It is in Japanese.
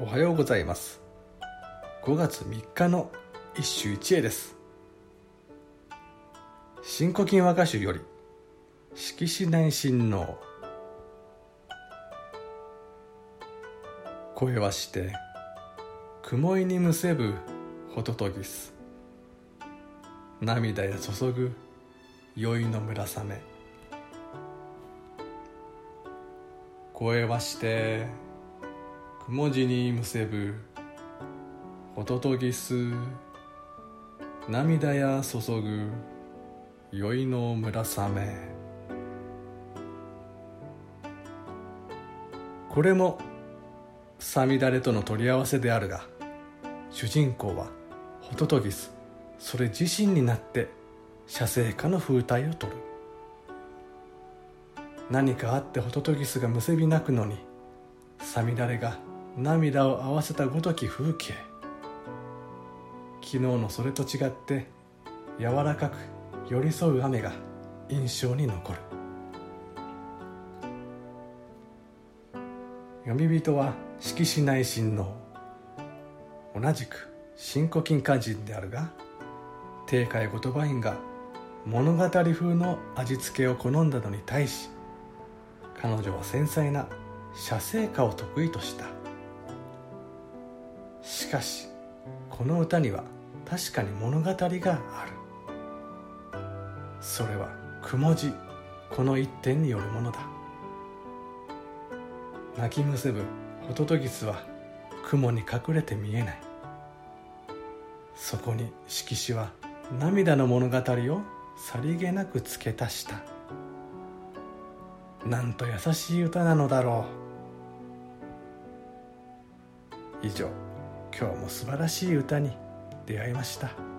おはようございます。5月3日の一首一会です。新古今和歌集より色紙内親王声はして雲井にむせぶホトトギス涙や注ぐ酔いの村雨。声はして雲地にむせぶホトトギス涙や注ぐ。酔いの村雨。これもさみだれとの取り合わせであるが主人公はホトトギスそれ自身になって写生家の風体をとる。何かあってホトトギスがむせび泣くのにさみだれが涙を合わせたごとき風景。昨日のそれと違って柔らかく寄り添う雨が印象に残る。読み人は色紙内親王同じく新古今漢人であるが定海言葉院が物語風の味付けを好んだのに対し彼女は繊細な写生歌を得意とした。しかしこの歌には確かに物語がある。それは雲字この一点によるものだ。泣きむせぶホトトギスは雲に隠れて見えない。そこに色紙は涙の物語をさりげなく付け足した。なんと優しい歌なのだろう。以上。今日も素晴らしい歌に出会いました。